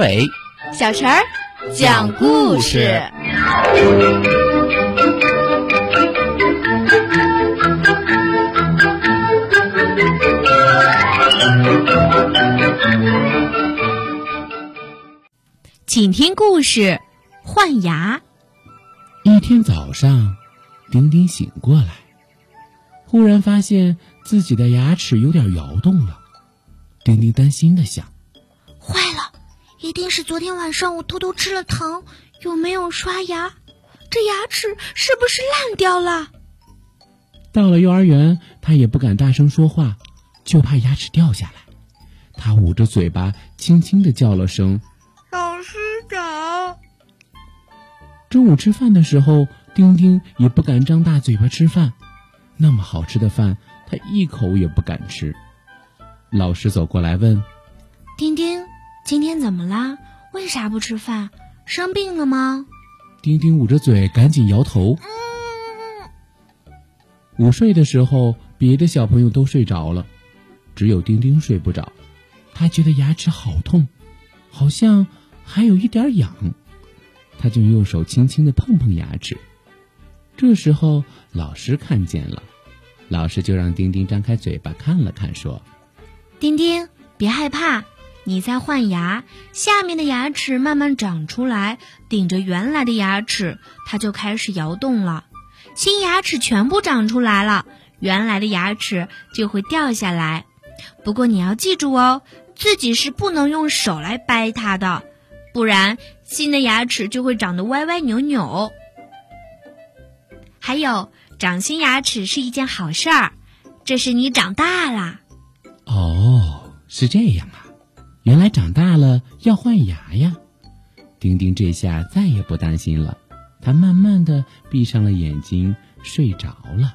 伟、小陈儿讲故事。请听故事：换牙。一天早上，丁丁醒过来，忽然发现自己的牙齿有点摇动了。丁丁担心的想：一定是昨天晚上我偷偷吃了糖，又没有刷牙，这牙齿是不是烂掉了？到了幼儿园，他也不敢大声说话，就怕牙齿掉下来。他捂着嘴巴，轻轻的叫了声：“老师长。”中午吃饭的时候，丁丁也不敢张大嘴巴吃饭，那么好吃的饭，他一口也不敢吃。老师走过来问：“丁丁，今天怎么啦？为啥不吃饭？生病了吗？”丁丁捂着嘴，赶紧摇头。午睡的时候，别的小朋友都睡着了，只有丁丁睡不着。他觉得牙齿好痛，好像还有一点痒。他就用手轻轻的碰碰牙齿。这时候，老师看见了，老师就让丁丁张开嘴巴看了看，说：“丁丁，别害怕，你在换牙，下面的牙齿慢慢长出来，顶着原来的牙齿，它就开始摇动了。新牙齿全部长出来了，原来的牙齿就会掉下来。不过你要记住哦，自己是不能用手来掰它的。”不然，新的牙齿就会长得歪歪扭扭。还有，长新牙齿是一件好事儿，这是你长大啦。哦，是这样啊，原来长大了要换牙呀。丁丁这下再也不担心了，他慢慢的闭上了眼睛，睡着了。